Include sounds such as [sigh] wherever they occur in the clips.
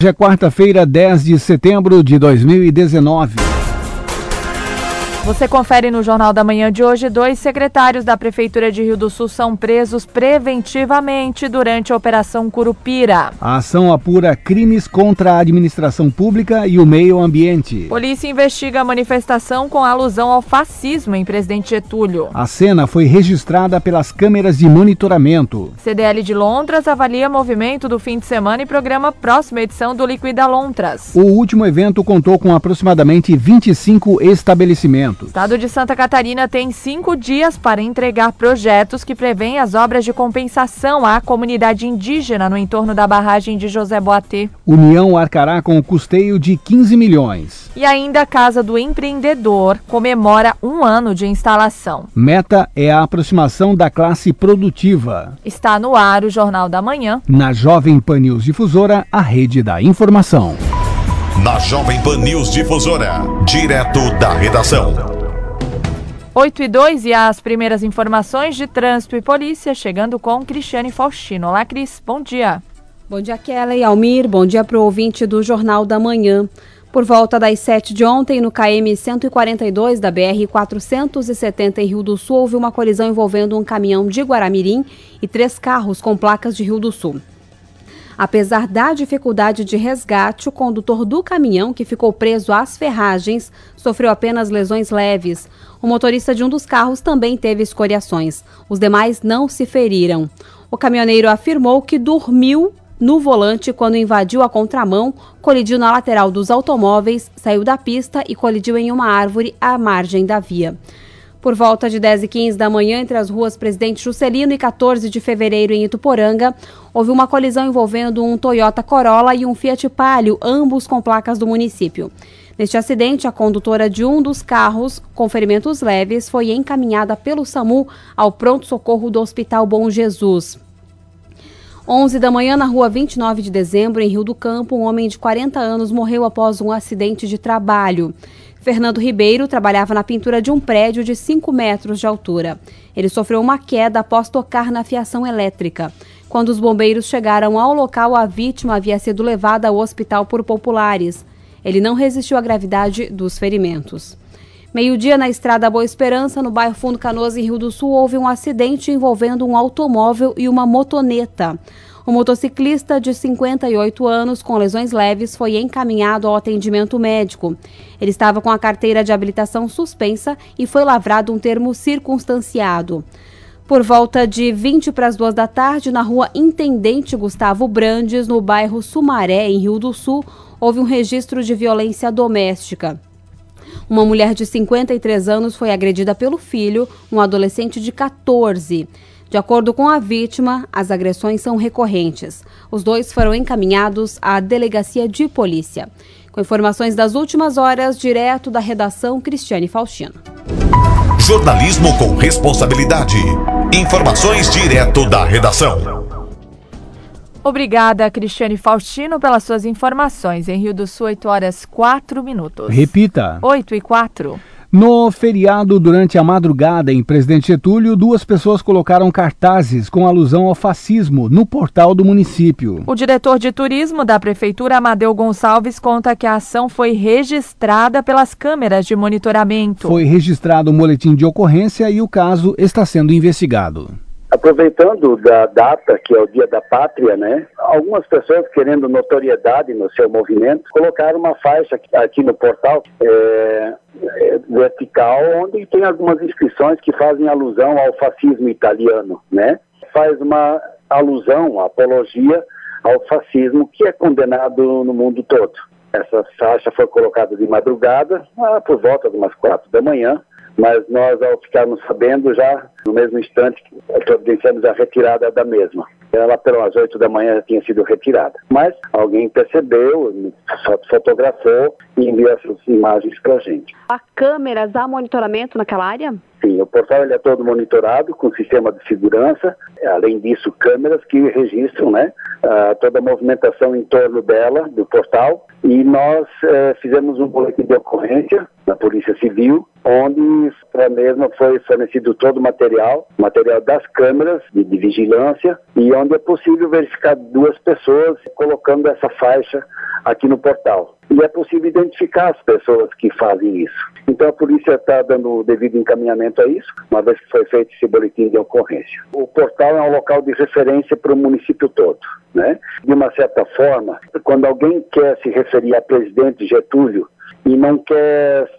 Hoje é quarta-feira, 10 de setembro de 2019. Você confere no Jornal da Manhã de hoje: dois secretários da Prefeitura de Rio do Sul são presos preventivamente durante a Operação Curupira. A ação apura crimes contra a administração pública e o meio ambiente. Polícia investiga a manifestação com alusão ao fascismo em Presidente Getúlio. A cena foi registrada pelas câmeras de monitoramento. CDL de Lontras avalia movimento do fim de semana e programa próxima edição do Liquida Lontras. O último evento contou com aproximadamente 25 estabelecimentos. O estado de Santa Catarina tem cinco dias para entregar projetos que prevêem as obras de compensação à comunidade indígena no entorno da barragem de José Boatê. União arcará com o custeio de 15 milhões. E ainda a Casa do Empreendedor comemora um ano de instalação. Meta é a aproximação da classe produtiva. Está no ar o Jornal da Manhã. Na Jovem Pan News Difusora, a rede da informação na Jovem Pan News Difusora, direto da redação. 8 e 2 e as primeiras informações de trânsito e polícia chegando com Cristiane Faustino. Olá, Cris, bom dia. Bom dia, Kelly e Almir. Bom dia para o ouvinte do Jornal da Manhã. Por volta das 7 de ontem, no KM 142 da BR 470 em Rio do Sul, houve uma colisão envolvendo um caminhão de Guaramirim e três carros com placas de Rio do Sul. Apesar da dificuldade de resgate, o condutor do caminhão, que ficou preso às ferragens, sofreu apenas lesões leves. O motorista de um dos carros também teve escoriações. Os demais não se feriram. O caminhoneiro afirmou que dormiu no volante quando invadiu a contramão, colidiu na lateral dos automóveis, saiu da pista e colidiu em uma árvore à margem da via. Por volta de 10 e 15 da manhã, entre as ruas Presidente Juscelino e 14 de fevereiro, em Ituporanga, houve uma colisão envolvendo um Toyota Corolla e um Fiat Palio, ambos com placas do município. Neste acidente, a condutora de um dos carros, com ferimentos leves, foi encaminhada pelo SAMU ao pronto-socorro do Hospital Bom Jesus. 11 da manhã, na rua 29 de dezembro, em Rio do Campo, um homem de 40 anos morreu após um acidente de trabalho. Fernando Ribeiro trabalhava na pintura de um prédio de 5 metros de altura. Ele sofreu uma queda após tocar na fiação elétrica. Quando os bombeiros chegaram ao local, a vítima havia sido levada ao hospital por populares. Ele não resistiu à gravidade dos ferimentos. Meio-dia na estrada Boa Esperança, no bairro Fundo Canoas, em Rio do Sul, houve um acidente envolvendo um automóvel e uma motoneta. O motociclista de 58 anos, com lesões leves, foi encaminhado ao atendimento médico. Ele estava com a carteira de habilitação suspensa e foi lavrado um termo circunstanciado. Por volta de 20 para as duas da tarde, na rua Intendente Gustavo Brandes, no bairro Sumaré, em Rio do Sul, houve um registro de violência doméstica. Uma mulher de 53 anos foi agredida pelo filho, um adolescente de 14. De acordo com a vítima, as agressões são recorrentes. Os dois foram encaminhados à delegacia de polícia. Com informações das últimas horas, direto da redação Cristiane Faustino. Jornalismo com responsabilidade. Informações direto da redação. Obrigada, Cristiane Faustino, pelas suas informações. Em Rio do Sul, 8 horas 4 minutos. Repita. 8 e 4. No feriado, durante a madrugada em Presidente Getúlio, duas pessoas colocaram cartazes com alusão ao fascismo no portal do município. O diretor de turismo da prefeitura, Amadeu Gonçalves, conta que a ação foi registrada pelas câmeras de monitoramento. Foi registrado o um boletim de ocorrência e o caso está sendo investigado. Aproveitando da data, que é o Dia da Pátria, né? Algumas pessoas querendo notoriedade no seu movimento, colocaram uma faixa aqui, no portal é, é, vertical, onde tem algumas inscrições que fazem alusão ao fascismo italiano, né? Faz uma alusão, apologia ao fascismo que é condenado no mundo todo. Essa faixa foi colocada de madrugada, ah, por volta de umas quatro da manhã, mas nós, ao ficarmos sabendo, já no mesmo instante, providenciamos a retirada da mesma. Ela, pelas oito da manhã, já tinha sido retirada. Mas alguém percebeu, fotografou e enviou essas imagens para a gente. Há câmeras, há monitoramento naquela área? Sim, o portal ele é todo monitorado com sistema de segurança, além disso câmeras que registram né, toda a movimentação em torno dela, do portal, e nós eh, fizemos um boletim de ocorrência na Polícia Civil, onde para a mesma foi fornecido todo o material, material das câmeras de, de vigilância, e onde é possível verificar duas pessoas colocando essa faixa aqui no portal. E é possível identificar as pessoas que fazem isso. Então a polícia está dando o devido encaminhamento a isso, uma vez que foi feito esse boletim de ocorrência. O portal é um local de referência para o município todo. Né? De uma certa forma, quando alguém quer se referir a presidente Getúlio e não quer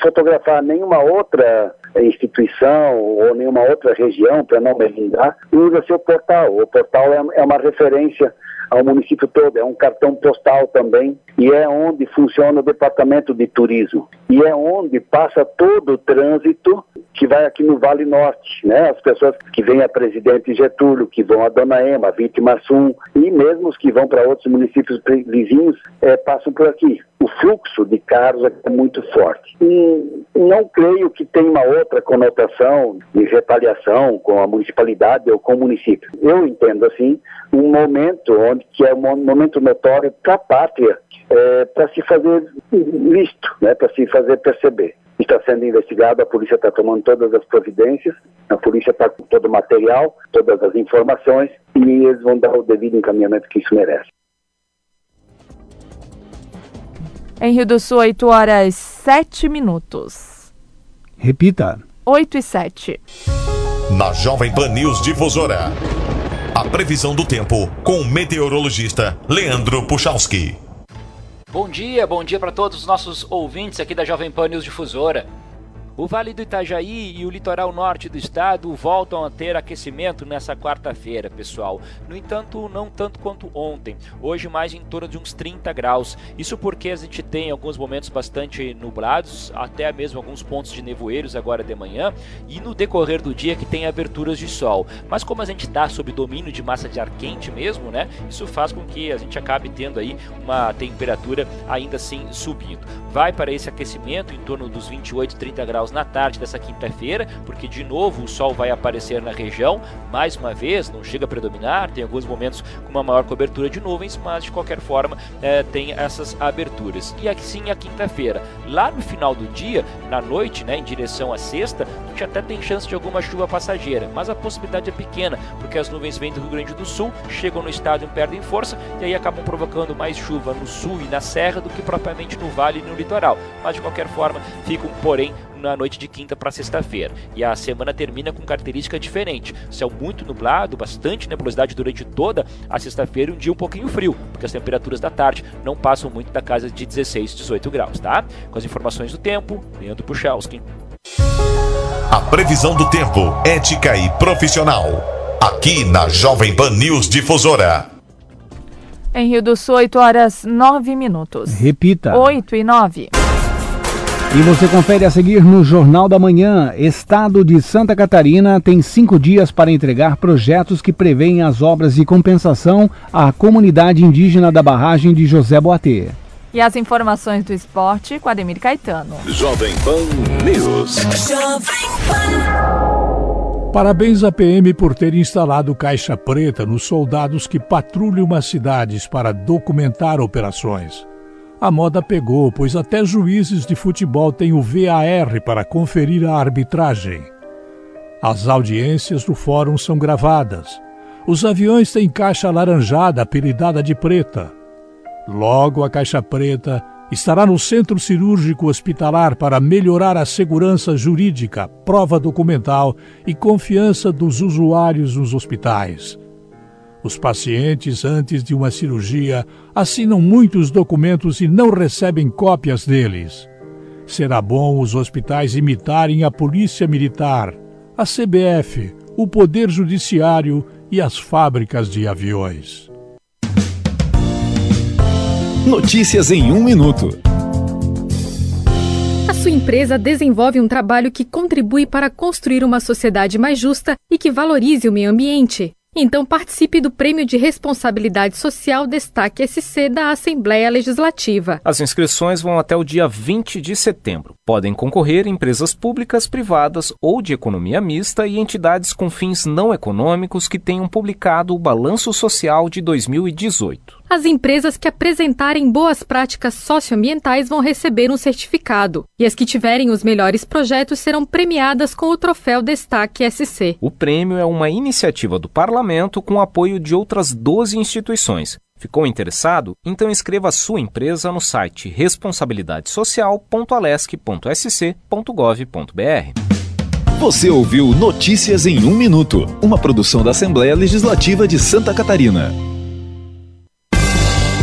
fotografar nenhuma outra instituição ou nenhuma outra região para não melindrar, usa seu portal. O portal é, é uma referência ao município todo, é um cartão postal também, e é onde funciona o departamento de turismo, e é onde passa todo o trânsito que vai aqui no Vale Norte, né? As pessoas que vêm a Presidente Getúlio, que vão a Dona Ema, Vítima Sum, e mesmo os que vão para outros municípios vizinhos, é, passam por aqui. O fluxo de carros é muito forte. E não creio que tenha uma outra conotação de retaliação com a municipalidade ou com o município. Eu entendo assim um momento onde que é um momento notório para a pátria, é, para se fazer visto, né, para se fazer perceber está sendo investigado, a polícia está tomando todas as providências, a polícia está com todo o material, todas as informações e eles vão dar o devido encaminhamento que isso merece. Em Rio do Sul, 8 horas 7 minutos. Repita. 8 e 7. Na Jovem Pan News Difusora. A previsão do tempo com o meteorologista Leandro Puchalski. Bom dia, bom dia para todos os nossos ouvintes aqui da Jovem Pan News Difusora. O Vale do Itajaí e o litoral norte do estado voltam a ter aquecimento nessa quarta-feira, pessoal. No entanto, não tanto quanto ontem. Hoje, mais em torno de uns 30 graus. Isso porque a gente tem alguns momentos bastante nublados, até mesmo alguns pontos de nevoeiros agora de manhã, e no decorrer do dia que tem aberturas de sol. Mas como a gente está sob domínio de massa de ar quente mesmo, né? Isso faz com que a gente acabe tendo aí uma temperatura ainda assim subindo. Vai para esse aquecimento em torno dos 28, 30 graus graus na tarde dessa quinta-feira, porque de novo o sol vai aparecer na região, mais uma vez, não chega a predominar, tem alguns momentos com uma maior cobertura de nuvens, mas de qualquer forma é, tem essas aberturas. E assim a quinta-feira, lá no final do dia, na noite, né, em direção à sexta, a gente até tem chance de alguma chuva passageira, mas a possibilidade é pequena, porque as nuvens vêm do Rio Grande do Sul, chegam no estado e perdem força, e aí acabam provocando mais chuva no sul e na serra do que propriamente no vale e no litoral. Mas de qualquer forma, ficam, porém, na noite de quinta para sexta-feira. E a semana termina com característica diferente. Céu muito nublado, bastante nebulosidade durante toda a sexta-feira e um dia um pouquinho frio, porque as temperaturas da tarde não passam muito da casa de 16, 18 graus, tá? Com as informações do tempo, Leandro Puchalski. A previsão do tempo, ética e profissional. Aqui na Jovem Pan News Difusora. Em Rio do Sul, 8 horas 9 minutos. Repita. 8 e 9. E você confere a seguir no Jornal da Manhã. Estado de Santa Catarina tem cinco dias para entregar projetos que prevêem as obras de compensação à comunidade indígena da barragem de José Boatê. E as informações do esporte com Ademir Caetano. Jovem Pan News. Jovem Pan. Parabéns à PM por ter instalado caixa preta nos soldados que patrulham as cidades para documentar operações. A moda pegou, pois até juízes de futebol têm o VAR para conferir a arbitragem. As audiências do fórum são gravadas. Os aviões têm caixa alaranjada apelidada de preta. Logo, a caixa preta estará no centro cirúrgico hospitalar para melhorar a segurança jurídica, prova documental e confiança dos usuários nos hospitais. Os pacientes, antes de uma cirurgia, assinam muitos documentos e não recebem cópias deles. Será bom os hospitais imitarem a Polícia Militar, a CBF, o Poder Judiciário e as fábricas de aviões. Notícias em um minuto. A sua empresa desenvolve um trabalho que contribui para construir uma sociedade mais justa e que valorize o meio ambiente. Então participe do Prêmio de Responsabilidade Social Destaque SC da Assembleia Legislativa. As inscrições vão até o dia 20 de setembro. Podem concorrer empresas públicas, privadas ou de economia mista e entidades com fins não econômicos que tenham publicado o Balanço Social de 2018. As empresas que apresentarem boas práticas socioambientais vão receber um certificado, e as que tiverem os melhores projetos serão premiadas com o troféu Destaque SC. O prêmio é uma iniciativa do Parlamento com apoio de outras 12 instituições Ficou interessado? Então inscreva sua empresa no site responsabilidadesocial.alesc.sc.gov.br. Você ouviu Notícias em um Minuto, uma produção da Assembleia Legislativa de Santa Catarina.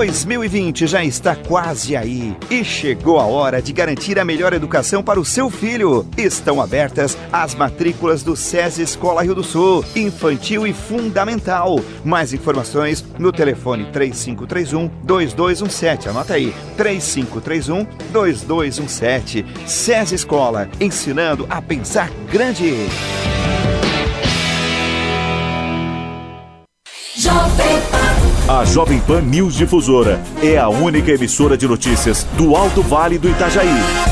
2020 já está quase aí e chegou a hora de garantir a melhor educação para o seu filho. Estão abertas as matrículas do SESI Escola Rio do Sul, infantil e fundamental. Mais informações no telefone 3531 2217. Anota aí, 3531 2217. SESI Escola, ensinando a pensar grande. Jovem a Jovem Pan News Difusora é a única emissora de notícias do Alto Vale do Itajaí.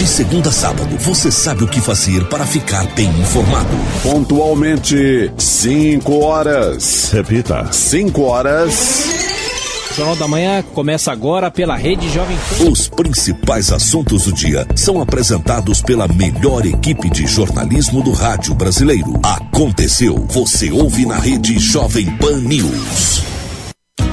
De segunda a sábado, você sabe o que fazer para ficar bem informado. Pontualmente, 5 horas. Repita: 5 horas. O Jornal da Manhã começa agora pela Rede Jovem Pan. Os principais assuntos do dia são apresentados pela melhor equipe de jornalismo do rádio brasileiro. Aconteceu, você ouve na Rede Jovem Pan News.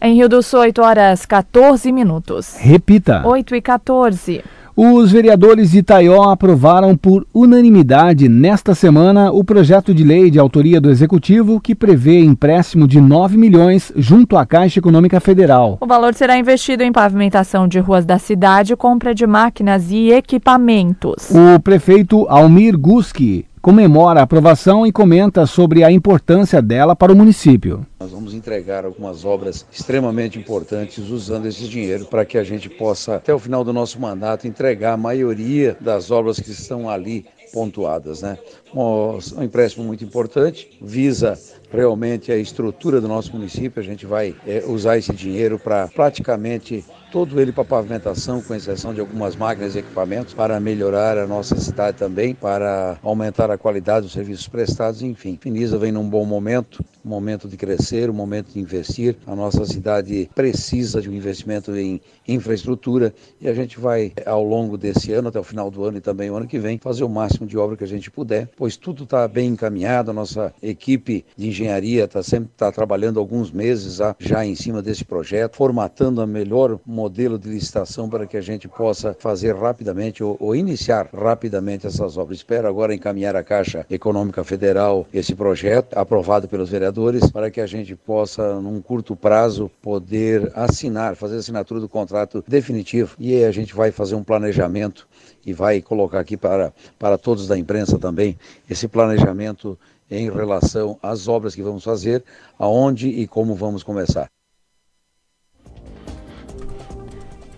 Em Rio do Sul, 8 horas 14 minutos. Repita. 8 e 14. Os vereadores de Itaió aprovaram por unanimidade nesta semana o projeto de lei de autoria do Executivo que prevê empréstimo de 9 milhões junto à Caixa Econômica Federal. O valor será investido em pavimentação de ruas da cidade, compra de máquinas e equipamentos. O prefeito Almir Guski comemora a aprovação e comenta sobre a importância dela para o município. Nós vamos entregar algumas obras extremamente importantes usando esse dinheiro para que a gente possa, até o final do nosso mandato, entregar a maioria das obras que estão ali pontuadas. Né? Um empréstimo muito importante, visa realmente a estrutura do nosso município. A gente vai é, usar esse dinheiro para praticamente todo ele para pavimentação, com exceção de algumas máquinas e equipamentos, para melhorar a nossa cidade também, para aumentar a qualidade dos serviços prestados, enfim. Finisa vem num bom momento, um momento de crescer, um momento de investir. A nossa cidade precisa de um investimento em infraestrutura e a gente vai, ao longo desse ano, até o final do ano e também o ano que vem, fazer o máximo de obra que a gente puder, pois tudo está bem encaminhado. A nossa equipe de engenharia está sempre tá trabalhando alguns meses já, em cima desse projeto, formatando a melhor modelo de licitação para que a gente possa fazer rapidamente ou, ou iniciar rapidamente essas obras. Espero agora encaminhar à Caixa Econômica Federal esse projeto, aprovado pelos vereadores, para que a gente possa, num curto prazo, poder assinar, fazer a assinatura do contrato definitivo. E aí a gente vai fazer um planejamento e vai colocar aqui para, para todos da imprensa também esse planejamento em relação às obras que vamos fazer, aonde e como vamos começar.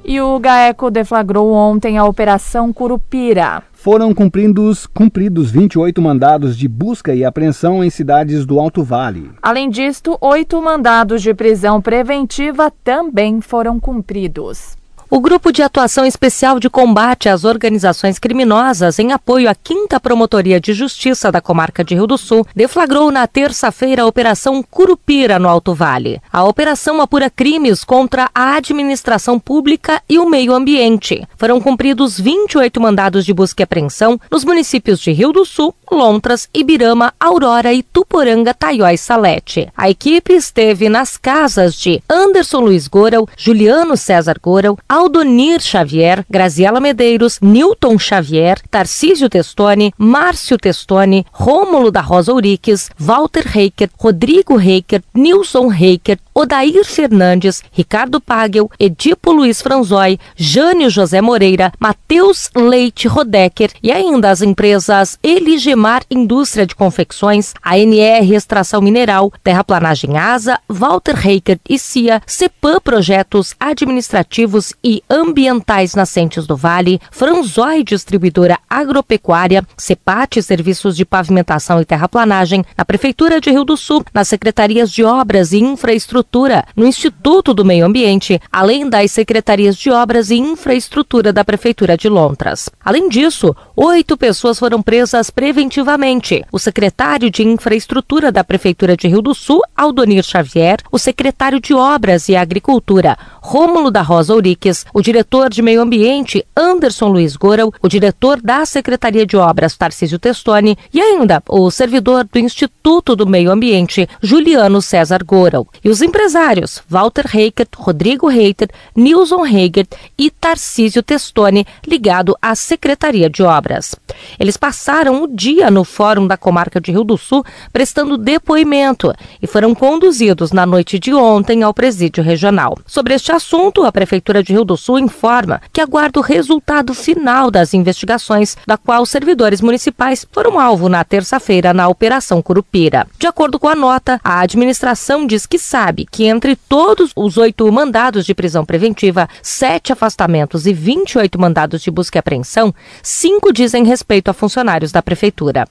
E o GAECO deflagrou ontem a Operação Curupira. Foram cumpridos, cumpridos 28 mandados de busca e apreensão em cidades do Alto Vale. Além disto, oito mandados de prisão preventiva também foram cumpridos. O Grupo de Atuação Especial de Combate às Organizações Criminosas, em apoio à 5 Promotoria de Justiça da Comarca de Rio do Sul, deflagrou na terça-feira a Operação Curupira no Alto Vale. A operação apura crimes contra a administração pública e o meio ambiente. Foram cumpridos 28 mandados de busca e apreensão nos municípios de Rio do Sul, Lontras, Ibirama, Aurora e Tuporanga, Taióis Salete. A equipe esteve nas casas de Anderson Luiz Goral, Juliano César Goral, Aldonir Xavier, Graziela Medeiros, Newton Xavier, Tarcísio Testoni, Márcio Testoni, Rômulo da Rosa Uriques, Walter Reiker, Rodrigo Reiker, Nilson Reiker, Odair Fernandes, Ricardo Pagel, Edipo Luiz Franzói, Jânio José Moreira, Matheus Leite Rodecker e ainda as empresas Eligemar Indústria de Confecções, ANR Extração Mineral, Terraplanagem Asa, Walter Reiker e CIA, CEPAM Projetos Administrativos e Ambientais Nascentes do Vale, Franzói Distribuidora Agropecuária, CEPAT Serviços de Pavimentação e Terraplanagem, na Prefeitura de Rio do Sul, nas Secretarias de Obras e Infraestrutura, no Instituto do Meio Ambiente, além das Secretarias de Obras e Infraestrutura da Prefeitura de Lontras. Além disso, oito pessoas foram presas preventivamente. O secretário de Infraestrutura da Prefeitura de Rio do Sul, Aldonir Xavier, o secretário de Obras e Agricultura, Rômulo da Rosa Uriques, o diretor de Meio Ambiente, Anderson Luiz Goral, o diretor da Secretaria de Obras, Tarcísio Testoni, e ainda o servidor do Instituto do Meio Ambiente, Juliano César Goral. E os empresários, Walter Reikert, Rodrigo Reiter, Nilson Reigert e Tarcísio Testoni, ligado à Secretaria de Obras. Eles passaram o dia no Fórum da Comarca de Rio do Sul prestando depoimento e foram conduzidos na noite de ontem ao presídio regional. Sobre este assunto, a Prefeitura de Rio do Sul informa que aguarda o resultado final das investigações, da qual servidores municipais foram alvo na terça-feira na Operação Curupira. De acordo com a nota, a administração diz que sabe que entre todos os oito mandados de prisão preventiva, sete afastamentos e 28 mandados de busca e apreensão, cinco dizem respeito a funcionários da Prefeitura.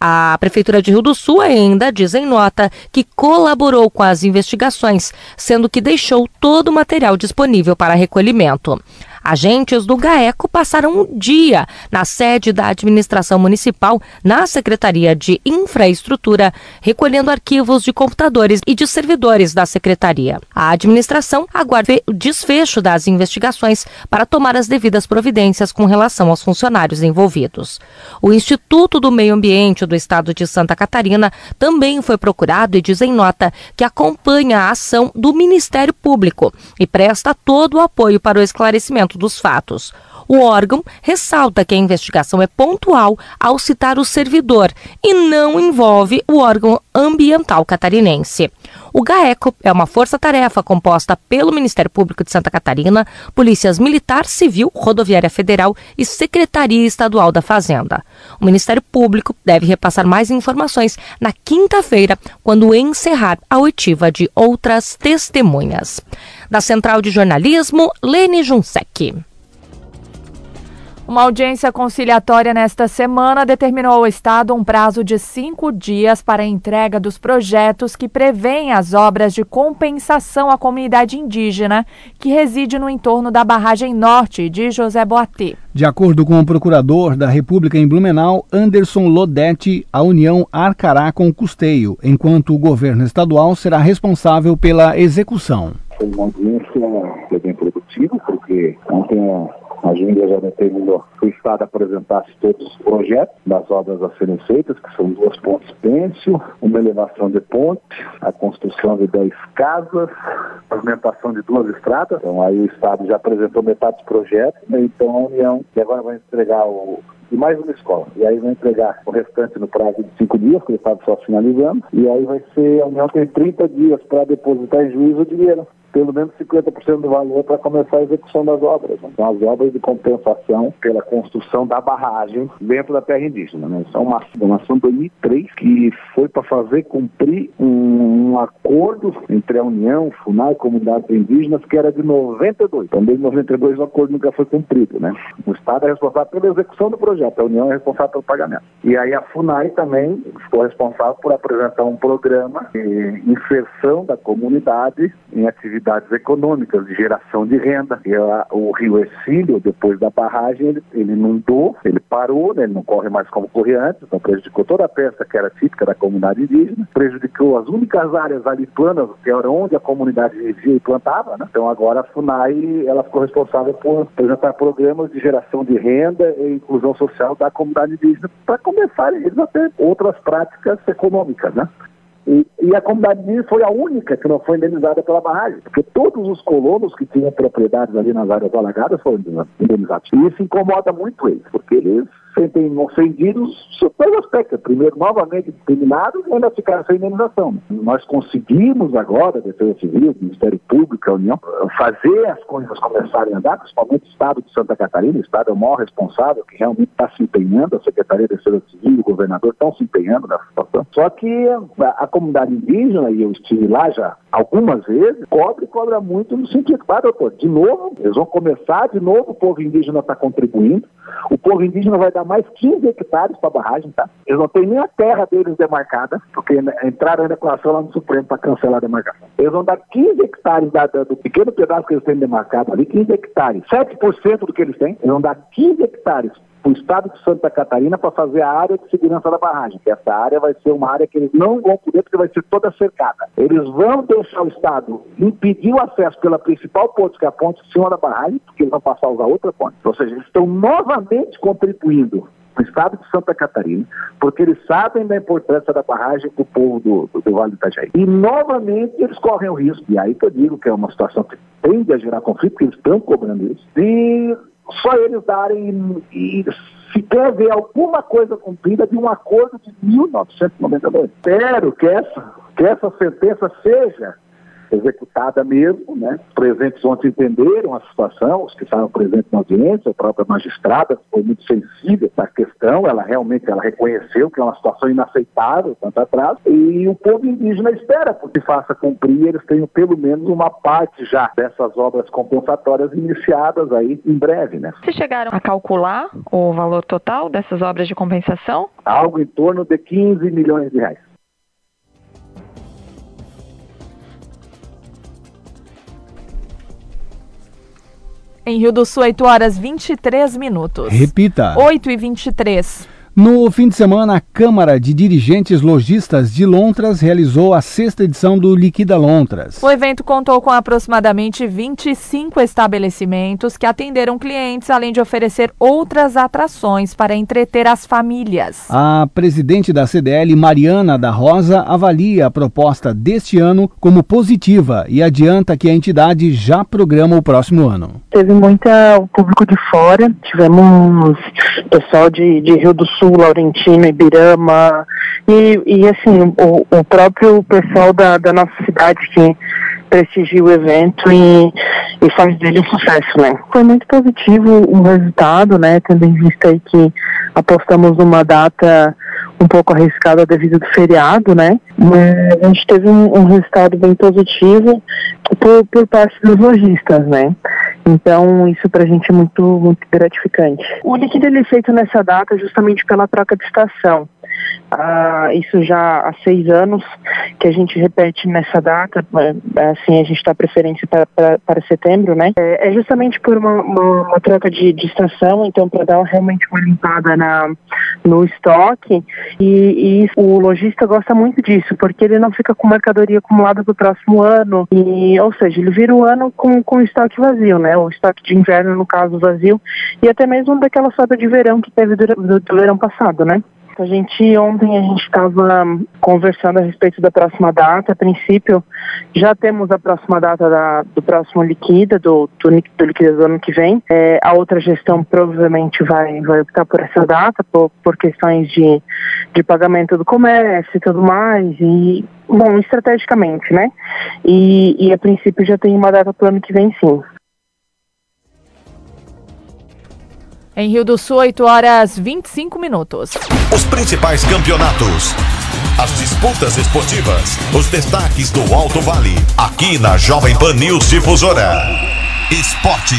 A Prefeitura de Rio do Sul ainda diz em nota que colaborou com as investigações, sendo que deixou todo o material disponível para recolhimento. Agentes do GAECO passaram um dia na sede da administração municipal, na Secretaria de Infraestrutura, recolhendo arquivos de computadores e de servidores da secretaria. A administração aguarda o desfecho das investigações para tomar as devidas providências com relação aos funcionários envolvidos. O Instituto do Meio Ambiente do Estado de Santa Catarina também foi procurado e diz em nota que acompanha a ação do Ministério Público e presta todo o apoio para o esclarecimento dos fatos. O órgão ressalta que a investigação é pontual ao citar o servidor e não envolve o órgão ambiental catarinense. O GAECO é uma força-tarefa composta pelo Ministério Público de Santa Catarina, Polícias Militar, Civil, Rodoviária Federal e Secretaria Estadual da Fazenda. O Ministério Público deve repassar mais informações na quinta-feira, quando encerrar a oitiva de outras testemunhas. Da Central de Jornalismo, Lene Junsec. Uma audiência conciliatória nesta semana determinou ao Estado um prazo de cinco dias para a entrega dos projetos que prevêem as obras de compensação à comunidade indígena que reside no entorno da barragem norte de José Boatê. De acordo com o procurador da República em Blumenau, Anderson Lodete, a União arcará com o custeio, enquanto o governo estadual será responsável pela execução. Foi uma audiência bem produtiva, porque ontem a Júlia já determinou que o Estado apresentasse todos os projetos das obras a serem feitas, que são duas pontes pêncil, uma elevação de ponte, a construção de 10 casas, pavimentação de duas estradas. Então aí o Estado já apresentou metade dos projetos, né? então a União, que agora vai entregar o, e mais uma escola. E aí vai entregar o restante no prazo de cinco dias, que ele estava só finalizando. E aí vai ser, a União tem 30 dias para depositar em juízo o dinheiro pelo menos 50% do valor para começar a execução das obras. Então, as obras de compensação pela construção da barragem dentro da terra indígena. Né? Isso é uma, uma ação de 2003 que foi para fazer cumprir um, um, acordo entre a União, FUNAI e comunidades indígenas que era de 92. Então, desde 92 o acordo nunca foi cumprido. Né? O Estado é responsável pela execução do projeto, a União é responsável pelo pagamento. E aí a FUNAI também ficou responsável por apresentar um programa de inserção da comunidade em atividades atividades econômicas, de geração de renda. E a, o rio Exílio, depois da barragem, ele, ele inundou, ele parou, né, ele não corre mais como corria antes, então prejudicou toda a pesca que era típica da comunidade indígena, prejudicou as únicas áreas ali planas, que era onde a comunidade vivia e plantava. Né? Então agora a FUNAI ela ficou responsável por apresentar programas de geração de renda e inclusão social da comunidade indígena para começar eles a ter outras práticas econômicas. Né? E, e, a comunidade indígena foi a única que não foi indenizada pela barragem, porque todos os colonos que tinham propriedades ali nas áreas alagadas foram indenizados. E isso incomoda muito eles, porque eles sentem ofendidos sob dois aspectos. Primeiro, novamente discriminados e ainda ficaram sem indenização. Nós conseguimos agora, a Defesa Civil, o Ministério Público, a União, fazer as coisas começarem a andar, principalmente o Estado de Santa Catarina, o Estado é o maior responsável, que realmente está se empenhando, a Secretaria de Defesa Civil, o governador estão se empenhando nessa situação. Só que a, a comunidade indígena, e eu estive lá já algumas vezes, cobre cobra muito no sentido, ah, doutor, de novo, eles vão começar, de novo o povo indígena está contribuindo, o povo indígena vai dar mais 15 hectares para a barragem, tá? Eles não têm nem a terra deles demarcada, porque entraram ainda com ação lá no Supremo para cancelar a demarcação. Eles vão dar 15 hectares da, da, do pequeno pedaço que eles têm demarcado ali, 15 hectares, 7% do que eles têm, eles vão dar 15 hectares o estado de Santa Catarina para fazer a área de segurança da barragem, que essa área vai ser uma área que eles não vão poder porque vai ser toda cercada. Eles vão deixar o estado impedir o acesso pela principal ponte, que é a ponte de cima da barragem, porque eles vão passar a usar outra ponte. Ou seja, eles estão novamente contribuindo no estado de Santa Catarina, porque eles sabem da importância da barragem para o povo do, do, do, Vale do Itajaí. E, novamente, eles correm o risco, e aí que eu digo que é uma situação que tende a gerar conflito, porque eles estão cobrando isso, de só eles darem e se quer ver alguma coisa cumprida de um acordo de 1992. Espero que essa, que essa sentença seja executada mesmo, né? Os presentes ontem entenderam a situação, os que estavam presentes na audiência, a própria magistrada foi muito sensível à questão, ela realmente ela reconheceu que é uma situação inaceitável, tanto atrás, e o povo indígena espera que faça cumprir, eles tenham pelo menos uma parte já dessas obras compensatórias iniciadas aí em breve, né? Vocês chegaram a calcular o valor total dessas obras de compensação? Algo em torno de 15 milhões de reais. Em Rio do Sul, 8 horas 23 minutos. Repita. 8 e 23. No fim de semana, a Câmara de Dirigentes Logistas de Lontras realizou a sexta edição do Liquida Lontras. O evento contou com aproximadamente 25 estabelecimentos que atenderam clientes, além de oferecer outras atrações para entreter as famílias. A presidente da CDL, Mariana da Rosa, avalia a proposta deste ano como positiva e adianta que a entidade já programa o próximo ano. Teve muita público de fora, tivemos pessoal de, de Rio do Sul Sul, Laurentino, Ibirama, e, e assim, o, o próprio pessoal da, da nossa cidade que prestigia o evento e, e faz dele um sucesso, né? Foi muito positivo o resultado, né? Tendo em vista aí que apostamos numa data um pouco arriscada devido ao feriado, né? Mas a gente teve um, um resultado bem positivo por, por parte dos lojistas, né? Então, isso para a gente é muito, muito gratificante. O líquido ele é feito nessa data justamente pela troca de estação. Ah, isso já há seis anos que a gente repete nessa data, é, assim a gente dá preferência para setembro, né? É, é justamente por uma, uma, uma, troca de, de estação, então para dar realmente uma limpada na, no estoque e, e, o lojista gosta muito disso, porque ele não fica com mercadoria acumulada para o próximo ano, e, ou seja, ele vira o ano com, com estoque vazio, né? O estoque de inverno, no caso, vazio, e até mesmo daquela sobra de verão que teve do, do, do verão passado, né? A gente ontem a gente estava conversando a respeito da próxima data. A princípio, já temos a próxima data da, do próximo liquida, do, do, do liquida do ano que vem. É, a outra gestão provavelmente vai, vai optar por essa data, por, por questões de, de pagamento do comércio e tudo mais. E, bom, estrategicamente, né? E, e a princípio já tem uma data para o ano que vem, sim. Em Rio do Sul, 8 horas 25 minutos. Os principais campeonatos. As disputas esportivas. Os destaques do Alto Vale. Aqui na Jovem Pan News Difusora. Esporte.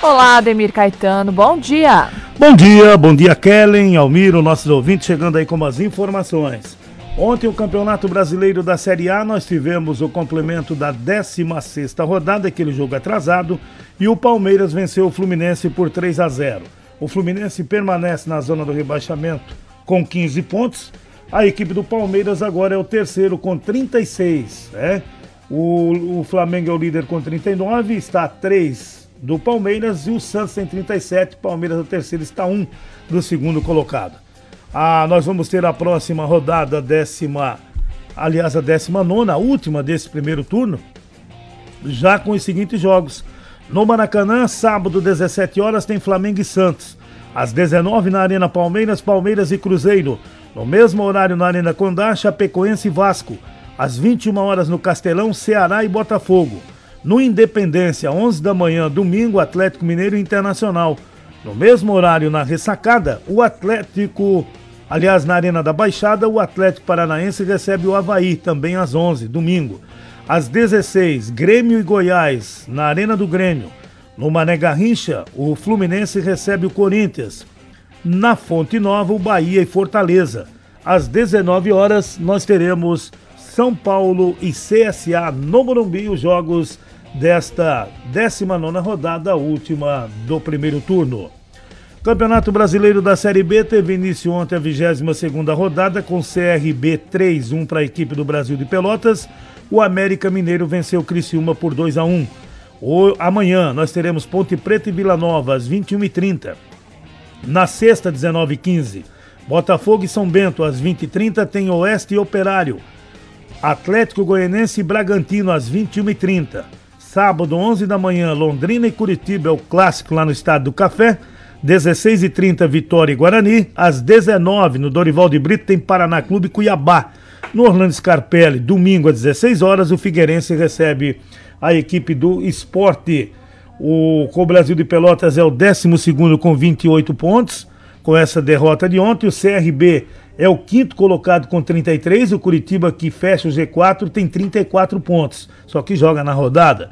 Olá, Ademir Caetano. Bom dia. Bom dia, bom dia, Kellen, Almiro, nossos ouvintes chegando aí com as informações. Ontem, o Campeonato Brasileiro da Série A, nós tivemos o complemento da 16ª rodada, aquele jogo atrasado, e o Palmeiras venceu o Fluminense por 3 a 0. O Fluminense permanece na zona do rebaixamento com 15 pontos. A equipe do Palmeiras agora é o terceiro com 36, né? O, o Flamengo é o líder com 39, está a 3 do Palmeiras e o Santos tem 37, Palmeiras é o terceiro, está um do segundo colocado. Ah, nós vamos ter a próxima rodada, décima, aliás, a décima nona, a última desse primeiro turno, já com os seguintes jogos. No Maracanã, sábado, 17 horas, tem Flamengo e Santos. Às 19 na Arena Palmeiras, Palmeiras e Cruzeiro. No mesmo horário na Arena Condá, Chapecoense e Vasco. Às 21 horas no Castelão, Ceará e Botafogo. No Independência, 11 da manhã, domingo, Atlético Mineiro Internacional. No mesmo horário, na ressacada, o Atlético, aliás, na Arena da Baixada, o Atlético Paranaense recebe o Havaí, também às 11, domingo. Às 16, Grêmio e Goiás, na Arena do Grêmio. No Mané Garrincha, o Fluminense recebe o Corinthians. Na Fonte Nova, o Bahia e Fortaleza. Às 19 horas, nós teremos São Paulo e CSA no Morumbi, os jogos desta 19 rodada, última do primeiro turno. Campeonato Brasileiro da Série B teve início ontem a 22 rodada com CRB 3-1 para a equipe do Brasil de Pelotas. O América Mineiro venceu Criciúma por 2 a 1. O, amanhã nós teremos Ponte Preta e Vila Nova às 21h30. Na sexta, 19h15, Botafogo e São Bento às 20h30 tem Oeste e Operário. Atlético Goianense e Bragantino às 21h30. Sábado, 11 da manhã, Londrina e Curitiba é o clássico lá no Estádio do Café. 16h30, Vitória e Guarani. Às 19 no Dorival de Brito, tem Paraná Clube Cuiabá. No Orlando Scarpelli, domingo às 16 horas, o Figueirense recebe a equipe do esporte. O, o Brasil de Pelotas é o 12 com 28 pontos. Com essa derrota de ontem, o CRB é o quinto colocado com 33. O Curitiba, que fecha o G4, tem 34 pontos, só que joga na rodada.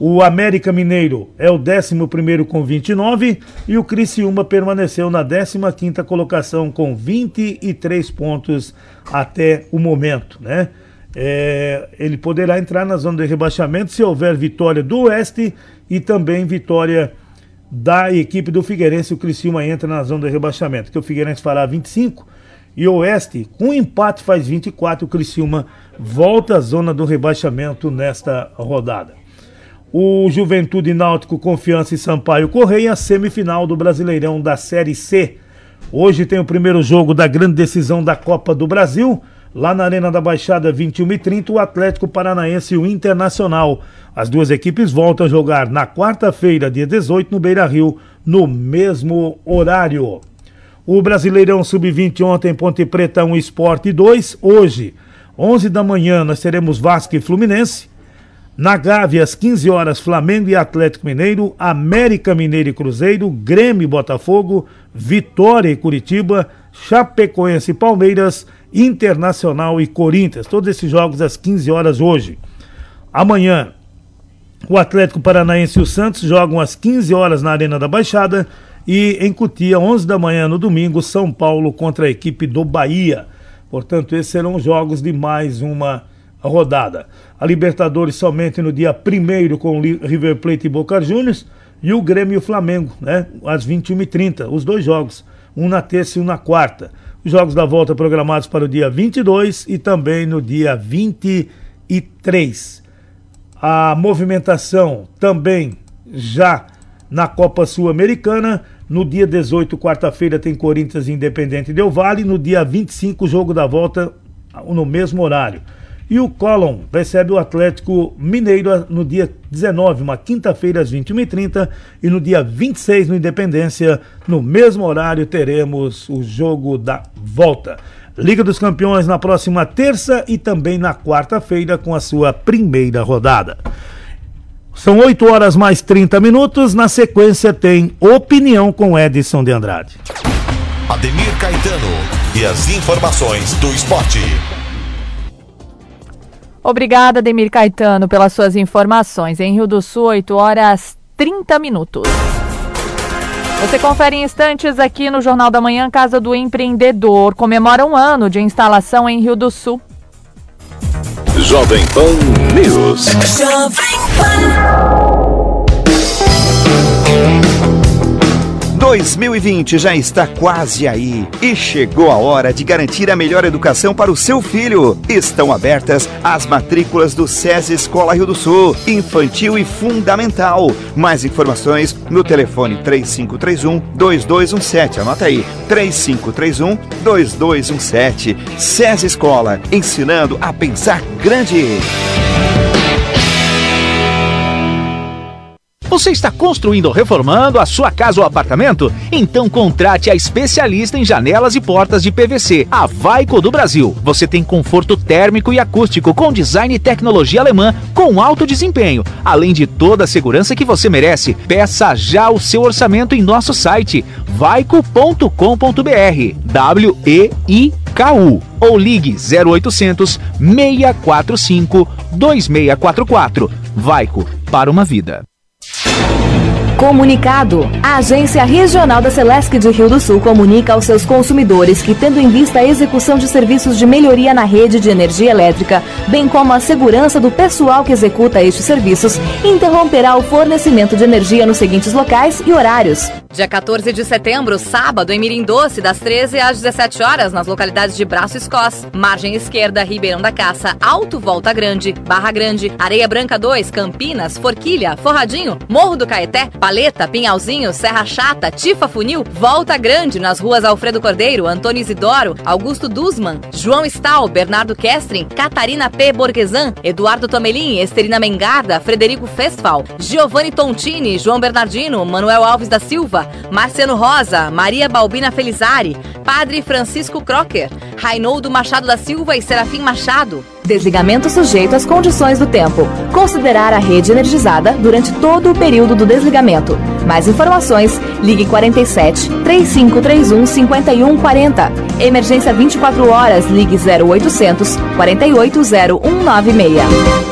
O América Mineiro é o 11 com 29 e o Criciúma permaneceu na 15 colocação com 23 pontos até o momento, né? É, ele poderá entrar na zona de rebaixamento se houver vitória do Oeste e também vitória da equipe do Figueirense. O Criciúma entra na zona de rebaixamento, que o Figueirense fará 25 e Oeste, com empate, faz 24. O Criciúma volta à zona do rebaixamento nesta rodada. O Juventude Náutico, Confiança e Sampaio Correia, semifinal do Brasileirão da Série C. Hoje tem o primeiro jogo da grande decisão da Copa do Brasil. Lá na Arena da Baixada, 21 e 30, o Atlético Paranaense e o Internacional. As duas equipes voltam a jogar na quarta-feira, dia 18, no Beira Rio, no mesmo horário. O Brasileirão Sub-20 ontem, Ponte Preta 1, Esporte 2. Hoje, 11 da manhã, nós teremos Vasco e Fluminense. Na Gávea, às 15 horas, Flamengo e Atlético Mineiro, América Mineiro e Cruzeiro, Grêmio e Botafogo, Vitória e Curitiba, Chapecoense e Palmeiras, Internacional e Corinthians. Todos esses jogos às 15 horas hoje. Amanhã, o Atlético Paranaense e o Santos jogam às 15 horas na Arena da Baixada. E em Cutia, 11 da manhã no domingo, São Paulo contra a equipe do Bahia. Portanto, esses serão os jogos de mais uma rodada. A Libertadores somente no dia 1 com River Plate e Boca Juniors. E o Grêmio e o Flamengo, né? Às 21h30. Os dois jogos. Um na terça e um na quarta. Os jogos da volta programados para o dia 22 e também no dia 23. A movimentação também já na Copa Sul-Americana. No dia 18, quarta-feira, tem Corinthians Independente Del Vale. No dia 25, jogo da volta no mesmo horário. E o Colom recebe o Atlético Mineiro no dia 19, uma quinta-feira, às 21h30. E no dia 26, no Independência, no mesmo horário, teremos o jogo da volta. Liga dos Campeões na próxima terça e também na quarta-feira, com a sua primeira rodada. São 8 horas mais 30 minutos. Na sequência tem Opinião com Edson de Andrade. Ademir Caetano e as informações do esporte. Obrigada, Ademir Caetano, pelas suas informações. Em Rio do Sul, 8 horas 30 minutos. Você confere em instantes aqui no Jornal da Manhã, Casa do Empreendedor. Comemora um ano de instalação em Rio do Sul. Jovem Pan News. Jovem Pan. 2020 já está quase aí e chegou a hora de garantir a melhor educação para o seu filho. Estão abertas as matrículas do SESI Escola Rio do Sul, infantil e fundamental. Mais informações no telefone 3531 2217. Anota aí, 3531 2217. SESI Escola, ensinando a pensar grande. Você está construindo ou reformando a sua casa ou apartamento? Então contrate a especialista em janelas e portas de PVC, a Vaico do Brasil. Você tem conforto térmico e acústico com design e tecnologia alemã com alto desempenho, além de toda a segurança que você merece. Peça já o seu orçamento em nosso site vaico.com.br. W E I K U ou ligue 0800 645 2644. Vaico para uma vida. Comunicado. A Agência Regional da Celesc de Rio do Sul comunica aos seus consumidores que, tendo em vista a execução de serviços de melhoria na rede de energia elétrica, bem como a segurança do pessoal que executa estes serviços, interromperá o fornecimento de energia nos seguintes locais e horários. Dia 14 de setembro, sábado, em Mirim Doce, das 13 às 17 horas, nas localidades de Braço Escós, Margem Esquerda, Ribeirão da Caça, Alto Volta Grande, Barra Grande, Areia Branca 2, Campinas, Forquilha, Forradinho, Morro do Caeté, Paleta, Pinhalzinho, Serra Chata, Tifa Funil, Volta Grande, nas ruas Alfredo Cordeiro, Antônio Isidoro, Augusto Duzman, João Stal, Bernardo Kestrin, Catarina P. Borgesan, Eduardo Tomelin, Esterina Mengarda, Frederico Festfal, Giovanni Tontini, João Bernardino, Manuel Alves da Silva, Marciano Rosa, Maria Balbina Felizari, Padre Francisco Crocker, Rainoldo Machado da Silva e Serafim Machado. Desligamento sujeito às condições do tempo. Considerar a rede energizada durante todo o período do desligamento. Mais informações, ligue 47 3531 5140. Emergência 24 horas, ligue 0800 48 0196.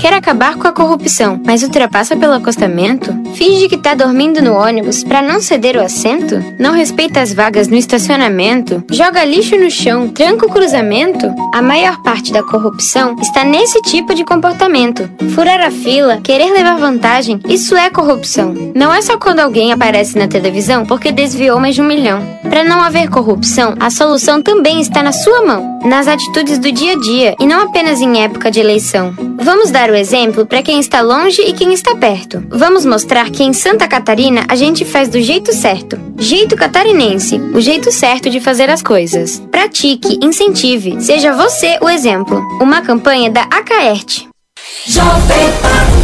Quer acabar com a corrupção, mas ultrapassa pelo acostamento? Finge que tá dormindo no ônibus para não ceder o assento? Não respeita as vagas no estacionamento? Joga lixo no chão? Tranca o cruzamento? A maior parte da corrupção está nesse tipo de comportamento. Furar a fila, querer levar vantagem, isso é corrupção. Não é só quando alguém aparece na televisão porque desviou mais de um milhão. Para não haver corrupção, a solução também está na sua mão, nas atitudes do dia a dia e não apenas em época de eleição. Vamos dar o exemplo para quem está longe e quem está perto. Vamos mostrar que em Santa Catarina a gente faz do jeito certo. Jeito catarinense, o jeito certo de fazer as coisas. Pratique, incentive, seja você o exemplo. Uma campanha da Acaerte. Jovem Pan.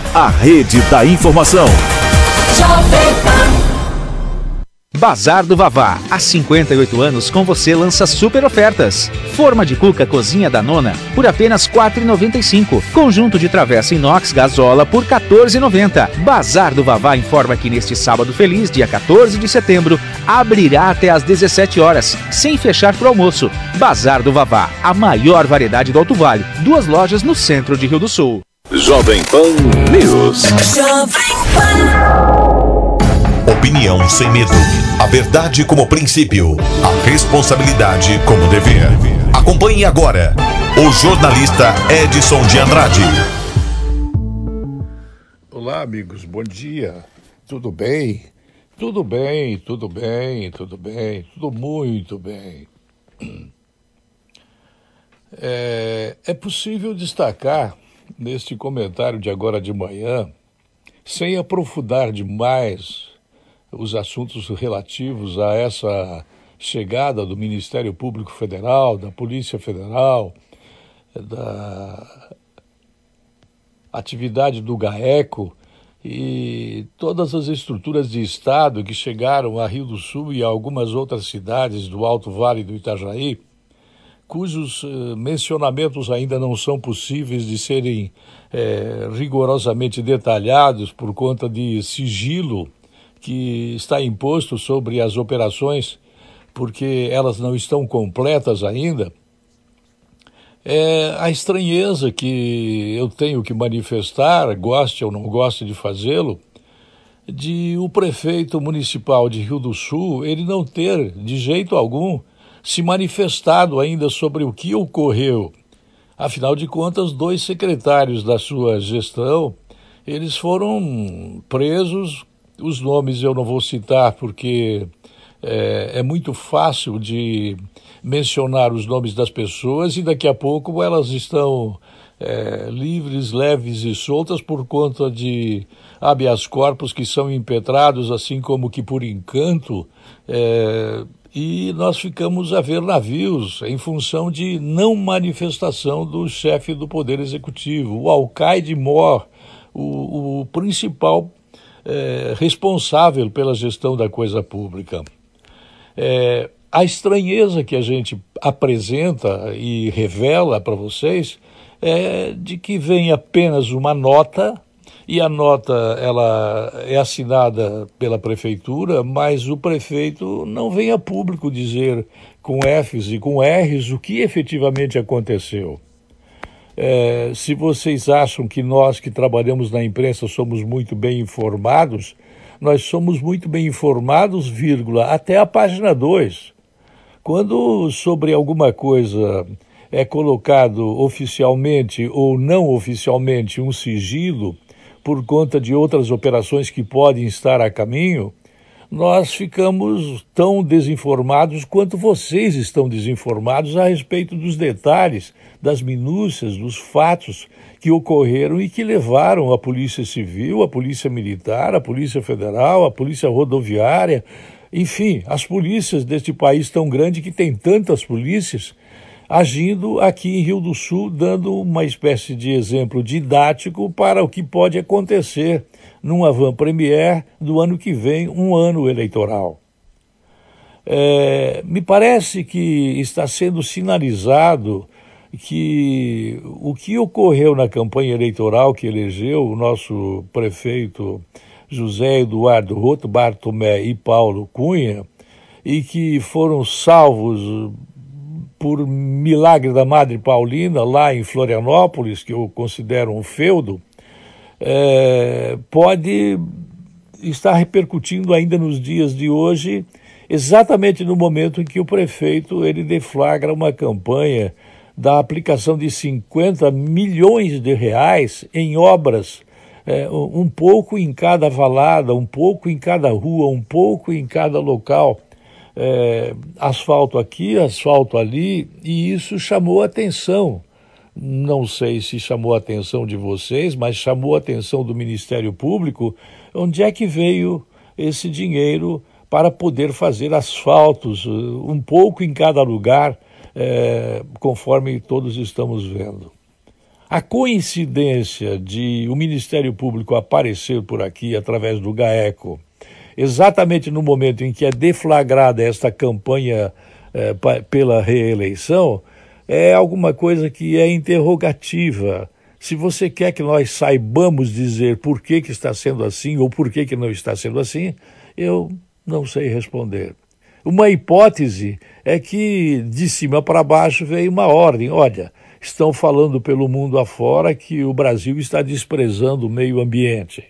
a rede da informação. Bazar do Vavá. Há 58 anos com você lança super ofertas. Forma de cuca cozinha da nona por apenas R$ 4,95. Conjunto de travessa inox gasola por R$ 14,90. Bazar do Vavá informa que neste sábado feliz, dia 14 de setembro, abrirá até às 17 horas, sem fechar para o almoço. Bazar do Vavá, a maior variedade do Alto Vale. Duas lojas no centro de Rio do Sul. Jovem Pan News. Jovem Pan. Opinião sem medo. A verdade como princípio. A responsabilidade como dever. Acompanhe agora o jornalista Edson de Andrade. Olá, amigos, bom dia. Tudo bem? Tudo bem, tudo bem, tudo bem, tudo muito bem. [clears throat] É, é possível destacar neste comentário de agora de manhã, sem aprofundar demais os assuntos relativos a essa chegada do Ministério Público Federal, da Polícia Federal, da atividade do GAECO e todas as estruturas de Estado que chegaram a Rio do Sul e a algumas outras cidades do Alto Vale do Itajaí, cujos uh, mencionamentos ainda não são possíveis de serem eh, rigorosamente detalhados por conta de sigilo que está imposto sobre as operações, porque elas não estão completas ainda, é a estranheza que eu tenho que manifestar, goste ou não goste de fazê-lo, de o prefeito municipal de Rio do Sul ele não ter, de jeito algum, se manifestado ainda sobre o que ocorreu. Afinal de contas, dois secretários da sua gestão, eles foram presos os nomes eu não vou citar porque é, é, muito fácil de mencionar os nomes das pessoas e daqui a pouco elas estão é, livres, leves e soltas por conta de habeas corpus que são impetrados, assim como que por encanto, é, e nós ficamos a ver navios em função de não manifestação do chefe do Poder Executivo, o alcaide mor, o, o principal é, responsável pela gestão da coisa pública. É, a estranheza que a gente apresenta e revela para vocês é de que vem apenas uma nota e a nota ela é assinada pela prefeitura, mas o prefeito não vem a público dizer com Fs e com Rs o que efetivamente aconteceu. É, se vocês acham que nós que trabalhamos na imprensa somos muito bem informados, nós somos muito bem informados, vírgula, até a página 2. Quando sobre alguma coisa é colocado oficialmente ou não oficialmente um sigilo por conta de outras operações que podem estar a caminho, nós ficamos tão desinformados quanto vocês estão desinformados a respeito dos detalhes, das minúcias, dos fatos que ocorreram e que levaram a Polícia Civil, a Polícia Militar, a Polícia Federal, a Polícia Rodoviária, enfim, as polícias deste país tão grande que tem tantas polícias agindo aqui em Rio do Sul, dando uma espécie de exemplo didático para o que pode acontecer num avant premier do ano que vem, um ano eleitoral. É, me parece que está sendo sinalizado que o que ocorreu na campanha eleitoral que elegeu o nosso prefeito José Eduardo Roto Bartomé e Paulo Cunha, e que foram salvos por milagre da Madre Paulina, lá em Florianópolis, que eu considero um feudo, é, pode estar repercutindo ainda nos dias de hoje, exatamente no momento em que o prefeito ele deflagra uma campanha da aplicação de 50 milhões de reais em obras, é, um pouco em cada valada, um pouco em cada rua, um pouco em cada local. É, asfalto aqui, asfalto ali, e isso chamou atenção não sei se chamou a atenção de vocês, mas chamou a atenção do Ministério Público, onde é que veio esse dinheiro para poder fazer asfaltos, um pouco em cada lugar, é, conforme todos estamos vendo. A coincidência de o Ministério Público aparecer por aqui através do GAECO, exatamente no momento em que é deflagrada esta campanha é, pela reeleição, é alguma coisa que é interrogativa. Se você quer que nós saibamos dizer por que, que está sendo assim ou por que, que não está sendo assim, eu não sei responder. Uma hipótese é que de cima para baixo veio uma ordem. Olha, estão falando pelo mundo afora que o Brasil está desprezando o meio ambiente.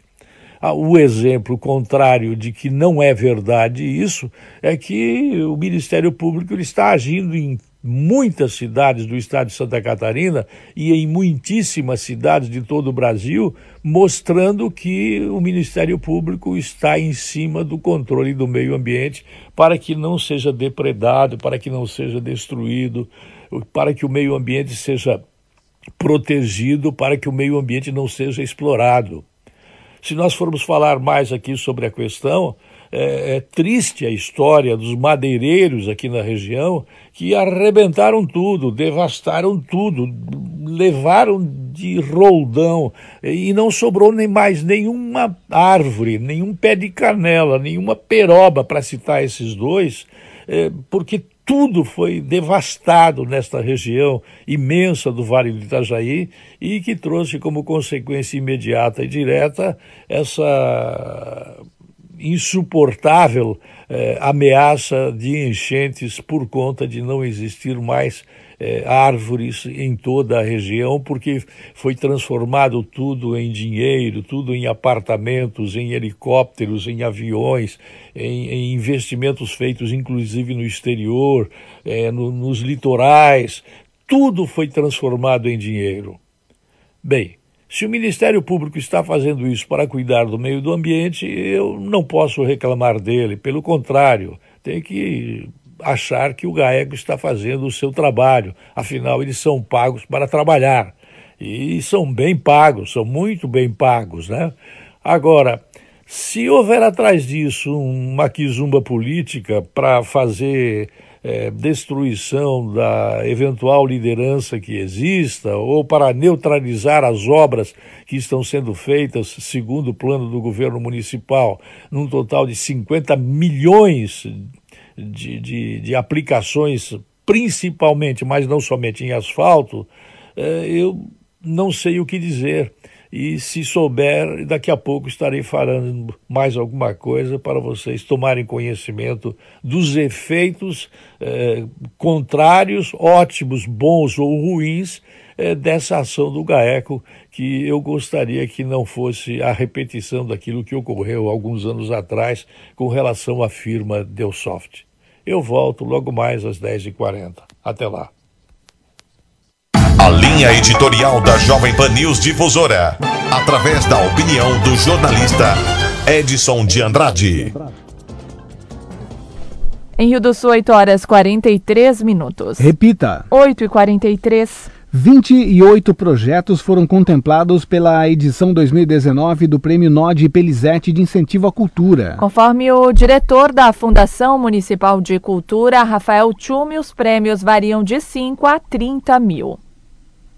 Ah, o exemplo contrário de que não é verdade isso é que o Ministério Público está agindo em muitas cidades do estado de Santa Catarina e em muitíssimas cidades de todo o Brasil, mostrando que o Ministério Público está em cima do controle do meio ambiente para que não seja depredado, para que não seja destruído, para que o meio ambiente seja protegido, para que o meio ambiente não seja explorado. Se nós formos falar mais aqui sobre a questão, é, é, triste a história dos madeireiros aqui na região que arrebentaram tudo, devastaram tudo, levaram de roldão e não sobrou nem mais nenhuma árvore, nenhum pé de canela, nenhuma peroba para citar esses dois, é, porque tudo foi devastado nesta região imensa do Vale do Itajaí e que trouxe como consequência imediata e direta essa insuportável eh, ameaça de enchentes por conta de não existir mais eh, árvores em toda a região, porque foi transformado tudo em dinheiro, tudo em apartamentos, em helicópteros, em aviões, em, em investimentos feitos inclusive no exterior, eh, no, nos litorais, tudo foi transformado em dinheiro. Bem, se o Ministério Público está fazendo isso para cuidar do meio do ambiente, eu não posso reclamar dele. Pelo contrário, tem que achar que o GAECO está fazendo o seu trabalho. Afinal, eles são pagos para trabalhar. E são bem pagos, são muito bem pagos, né? Agora, se houver atrás disso uma quizumba política para fazer é, destruição da eventual liderança que exista ou para neutralizar as obras que estão sendo feitas segundo o plano do governo municipal, num total de 50 milhões de, de, de aplicações, principalmente, mas não somente em asfalto, é, eu não sei o que dizer e se souber, daqui a pouco estarei falando mais alguma coisa para vocês tomarem conhecimento dos efeitos eh, contrários, ótimos, bons ou ruins eh, dessa ação do GAECO, que eu gostaria que não fosse a repetição daquilo que ocorreu alguns anos atrás com relação à firma Deusoft. Eu volto logo mais às 10h40. Até lá. A linha editorial da Jovem Pan News Difusora, através da opinião do jornalista Edson de Andrade. Em Rio do Sul, 8 horas 43 minutos. Repita. 8 e 43 28 projetos foram contemplados pela edição 2019 do Prêmio Nod Pelizete de Incentivo à Cultura. Conforme o diretor da Fundação Municipal de Cultura, Rafael Tchume, os prêmios variam de 5 a 30 mil.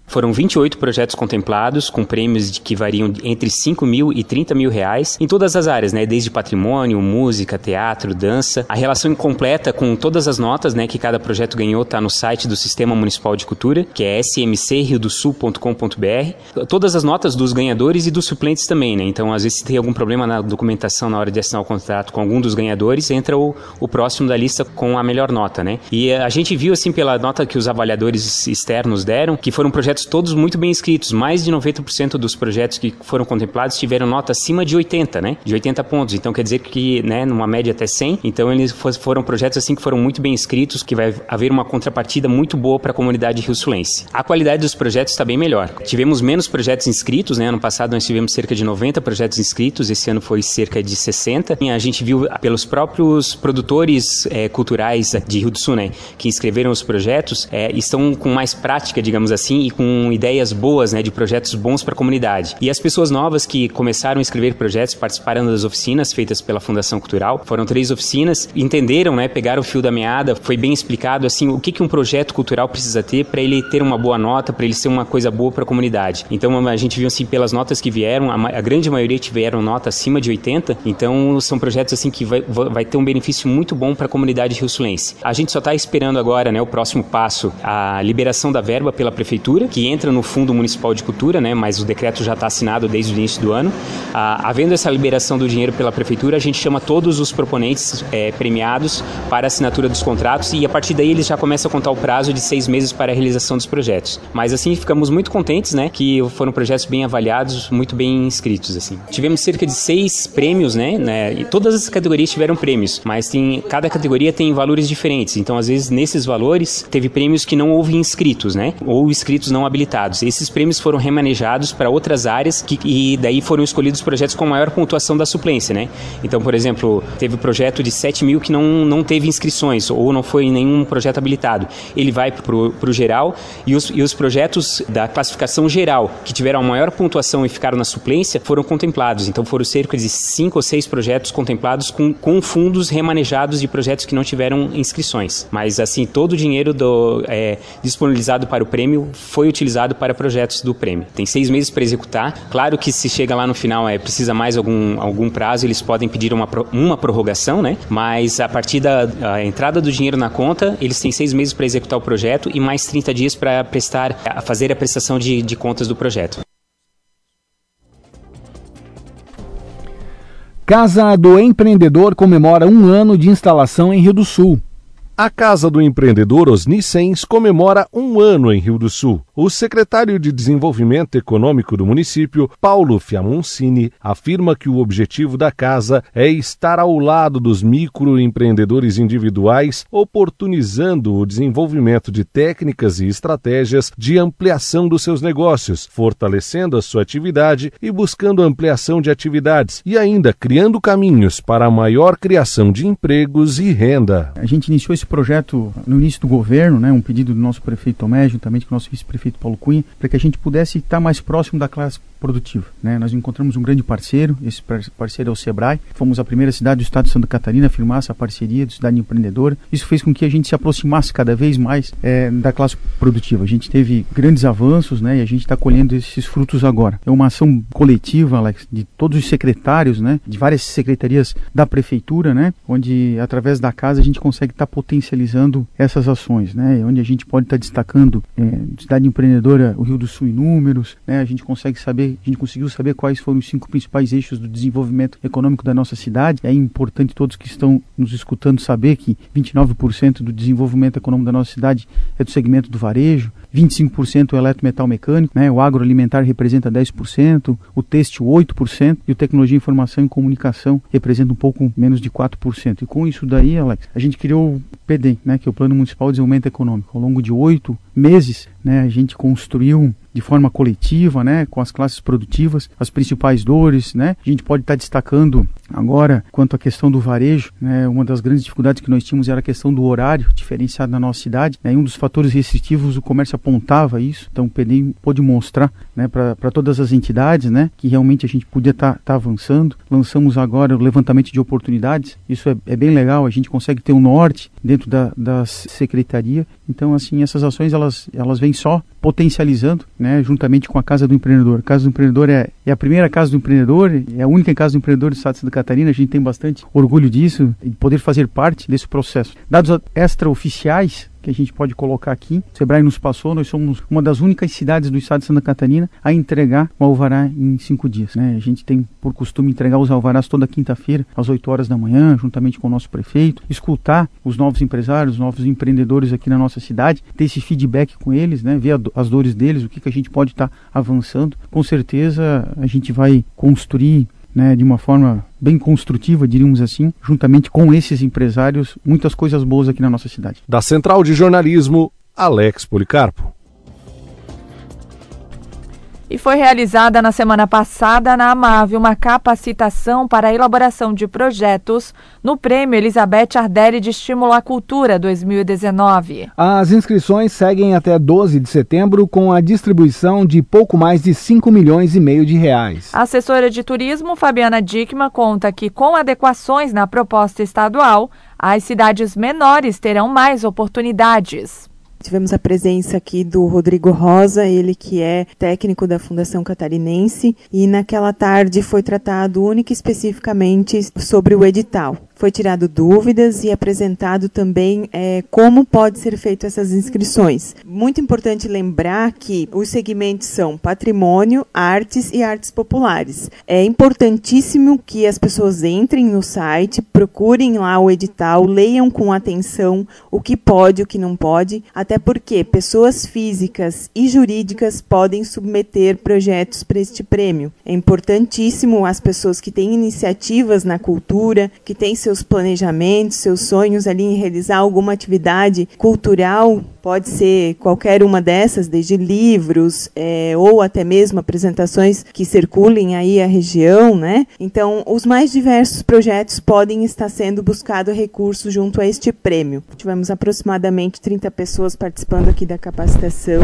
Foram 28 projetos contemplados, com prêmios que variam entre 5 mil e 30 mil reais, em todas as áreas, né? Desde patrimônio, música, teatro, dança. A relação incompleta com todas as notas, né? Que cada projeto ganhou está no site do Sistema Municipal de Cultura, que é smcriodosul.com.br. Todas as notas dos ganhadores e dos suplentes também, né? Então, às vezes, se tem algum problema na documentação na hora de assinar o contrato com algum dos ganhadores, entra o, o próximo da lista com a melhor nota, né? E a gente viu, assim, pela nota que os avaliadores externos deram, que foram projetos projetos todos muito bem escritos. Mais de 90% dos projetos que foram contemplados tiveram nota acima de 80, né? De 80 pontos. Então quer dizer que, né, numa média até 100. Então eles foram projetos assim que foram muito bem escritos, que vai haver uma contrapartida muito boa para a comunidade rio-sulense. A qualidade dos projetos está bem melhor. Tivemos menos projetos inscritos, né? Ano passado nós tivemos cerca de 90 projetos inscritos, esse ano foi cerca de 60. E a gente viu pelos próprios produtores é, culturais de Rio do Sul, né, que inscreveram os projetos, é, estão com mais prática, digamos assim, e com com ideias boas, né, de projetos bons para a comunidade. E as pessoas novas que começaram a escrever projetos, participaram das oficinas feitas pela Fundação Cultural, foram três oficinas, entenderam, né, pegaram o fio da meada, foi bem explicado assim o que, que um projeto cultural precisa ter para ele ter uma boa nota, para ele ser uma coisa boa para a comunidade. Então a gente viu assim pelas notas que vieram, a, a, grande maioria tiveram nota acima de 80, então são projetos assim que vai, vai ter um benefício muito bom para a comunidade rio-sulense. A gente só está esperando agora, né, o próximo passo, a liberação da verba pela prefeitura, que entra no Fundo Municipal de Cultura, né, mas o decreto já está assinado desde o início do ano. Ah, havendo essa liberação do dinheiro pela Prefeitura, a gente chama todos os proponentes é, premiados para assinatura dos contratos e a partir daí eles já começam a contar o prazo de seis meses para a realização dos projetos. Mas assim, ficamos muito contentes, né, que foram projetos bem avaliados, muito bem inscritos, assim. Tivemos cerca de seis prêmios, né, né e todas as categorias tiveram prêmios, mas tem, cada categoria tem valores diferentes, então às vezes nesses valores teve prêmios que não houve inscritos, né, ou inscritos não habilitados. Esses prêmios foram remanejados para outras áreas que, e daí foram escolhidos projetos com maior pontuação da suplência, né? Então, por exemplo, teve projeto de 7 mil que não, não teve inscrições ou não foi nenhum projeto habilitado. Ele vai para o geral e os, e os projetos da classificação geral que tiveram a maior pontuação e ficaram na suplência foram contemplados. Então, foram cerca de 5 ou 6 projetos contemplados com, com fundos remanejados de projetos que não tiveram inscrições. Mas, assim, todo o dinheiro do, é, disponibilizado para o prêmio foi utilizado para projetos do prêmio. Tem seis meses para executar. Claro que se chega lá no final é precisa mais algum, algum prazo, eles podem pedir uma, uma prorrogação, né? Mas a partir da entrada do dinheiro na conta, eles têm seis meses para executar o projeto e mais 30 dias para prestar, a fazer a prestação de, de contas do projeto. Casa do Empreendedor comemora um ano de instalação em Rio do Sul. A Casa do Empreendedor Osnicens comemora um ano em Rio do Sul. O secretário de Desenvolvimento Econômico do município, Paulo Fiamoncini, afirma que o objetivo da casa é estar ao lado dos microempreendedores individuais, oportunizando o desenvolvimento de técnicas e estratégias de ampliação dos seus negócios, fortalecendo a sua atividade e buscando ampliação de atividades e ainda criando caminhos para a maior criação de empregos e renda. A gente iniciou esse esse projeto no início do governo, né, um pedido do nosso prefeito Tomé, juntamente com o nosso vice-prefeito Paulo Cunha, para que a gente pudesse estar mais próximo da classe produtiva. Né? Nós encontramos um grande parceiro, esse parceiro é o Sebrae. Fomos a primeira cidade do estado de Santa Catarina a firmar essa parceria de cidade empreendedora. Isso fez com que a gente se aproximasse cada vez mais é, da classe produtiva. A gente teve grandes avanços né? e a gente está colhendo esses frutos agora. É uma ação coletiva, Alex, de todos os secretários, né? de várias secretarias da prefeitura, né? onde através da casa a gente consegue estar tá potencializando essas ações, né? onde a gente pode estar destacando é, cidade empreendedora, o Rio do Sul em números, né? a gente consegue saber a gente conseguiu saber quais foram os cinco principais eixos do desenvolvimento econômico da nossa cidade. É importante todos que estão nos escutando saber que 29% do desenvolvimento econômico da nossa cidade é do segmento do varejo, 25% o eletrometal mecânico, né? o agroalimentar representa 10%, o têxtil 8% e o tecnologia, informação e comunicação representa um pouco menos de 4%. E com isso daí, Alex, a gente criou PDEM, né? que é o Plano Municipal de Desenvolvimento Econômico. Ao longo de oito meses, né, a gente construiu de forma coletiva, né, com as classes produtivas, as principais dores, né. A gente pode estar destacando agora quanto à questão do varejo, né, uma das grandes dificuldades que nós tínhamos era a questão do horário diferenciado na nossa cidade, né, e um dos fatores restritivos o comércio apontava isso, então o PDI pôde mostrar, né, para todas as entidades, né, que realmente a gente podia estar tá, tá avançando. Lançamos agora o levantamento de oportunidades, isso é, é bem legal, a gente consegue ter um norte dentro da, da secretaria, então assim essas ações elas elas vêm só potencializando, né, juntamente com a Casa do Empreendedor. A Casa do Empreendedor é, é a primeira Casa do Empreendedor, é a única Casa do Empreendedor do Estado de Santa Catarina, a gente tem bastante orgulho disso e poder fazer parte desse processo. Dados extraoficiais que a gente pode colocar aqui. O Sebrae nos passou, nós somos uma das únicas cidades do estado de Santa Catarina a entregar o alvará em cinco dias. Né? A gente tem por costume entregar os alvarás toda quinta-feira, às 8 horas da manhã, juntamente com o nosso prefeito, escutar os novos empresários, os novos empreendedores aqui na nossa cidade, ter esse feedback com eles, né? ver as dores deles, o que, que a gente pode estar tá avançando. Com certeza a gente vai construir né, de uma forma bem construtiva, diríamos assim, juntamente com esses empresários, muitas coisas boas aqui na nossa cidade. Da Central de Jornalismo, Alex Policarpo e foi realizada na semana passada na AMAV uma capacitação para a elaboração de projetos no Prêmio Elizabeth Ardelli de Estímulo à Cultura 2019. As inscrições seguem até 12 de setembro com a distribuição de pouco mais de 5 milhões e meio de reais. A assessora de turismo, Fabiana Dickman, conta que com adequações na proposta estadual, as cidades menores terão mais oportunidades. Tivemos a presença aqui do Rodrigo Rosa, ele que é técnico da Fundação Catarinense, e naquela tarde foi tratado única e especificamente sobre o edital foi tirado dúvidas e apresentado também é, como pode ser feito essas inscrições. Muito importante lembrar que os segmentos são patrimônio, artes e artes populares. É importantíssimo que as pessoas entrem no site, procurem lá o edital, leiam com atenção o que pode, o que não pode, até porque pessoas físicas e jurídicas podem submeter projetos para este prêmio. É importantíssimo as pessoas que têm iniciativas na cultura, que têm seus planejamentos, seus sonhos ali em realizar alguma atividade cultural, pode ser qualquer uma dessas, desde livros é, ou até mesmo apresentações que circulem aí a região, né? Então, os mais diversos projetos podem estar sendo buscado recursos junto a este prêmio. Tivemos aproximadamente 30 pessoas participando aqui da capacitação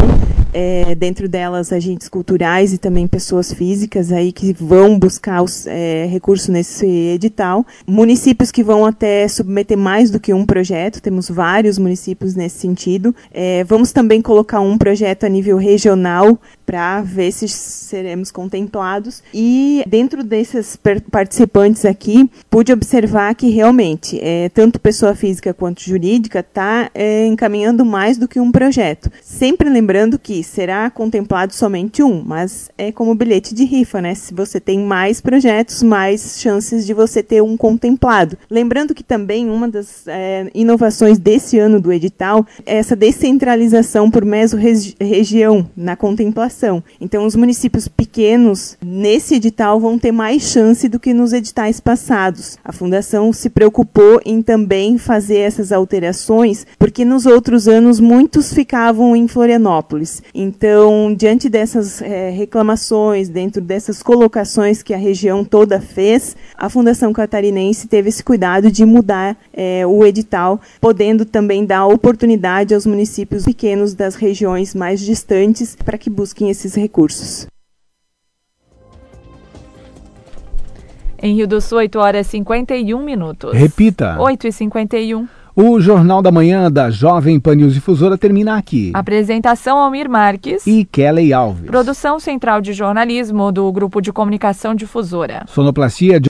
é, dentro delas agentes culturais e também pessoas físicas aí que vão buscar os é, nesse edital. Municípios que vão até submeter mais do que um projeto, temos vários municípios nesse sentido. É, vamos também colocar um projeto a nível regional para ver se seremos contemplados. E dentro desses participantes aqui, pude observar que realmente, é, tanto pessoa física quanto jurídica está é, encaminhando mais do que um projeto. Sempre lembrando que será contemplado somente um, mas é como bilhete de rifa, né? Se você tem mais projetos, mais chances de você ter um contemplado. Lembrando que também uma das é, inovações desse ano do edital é essa descentralização por meso-região na contemplação então, os municípios pequenos, nesse edital, vão ter mais chance do que nos editais passados. A Fundação se preocupou em também fazer essas alterações, porque nos outros anos muitos ficavam em Florianópolis. Então, diante dessas é, reclamações, dentro dessas colocações que a região toda fez, a Fundação Catarinense teve esse cuidado de mudar é, o edital, podendo também dar oportunidade aos municípios pequenos das regiões mais distantes para que busquem esses recursos. Em Rio do Sul, 8 horas e 51 minutos. Repita. 8 e 51. O Jornal da Manhã da Jovem Pan News Difusora termina aqui. Apresentação Almir Marques e Kelly Alves. Produção Central de Jornalismo do Grupo de Comunicação Difusora. Sonoplastia de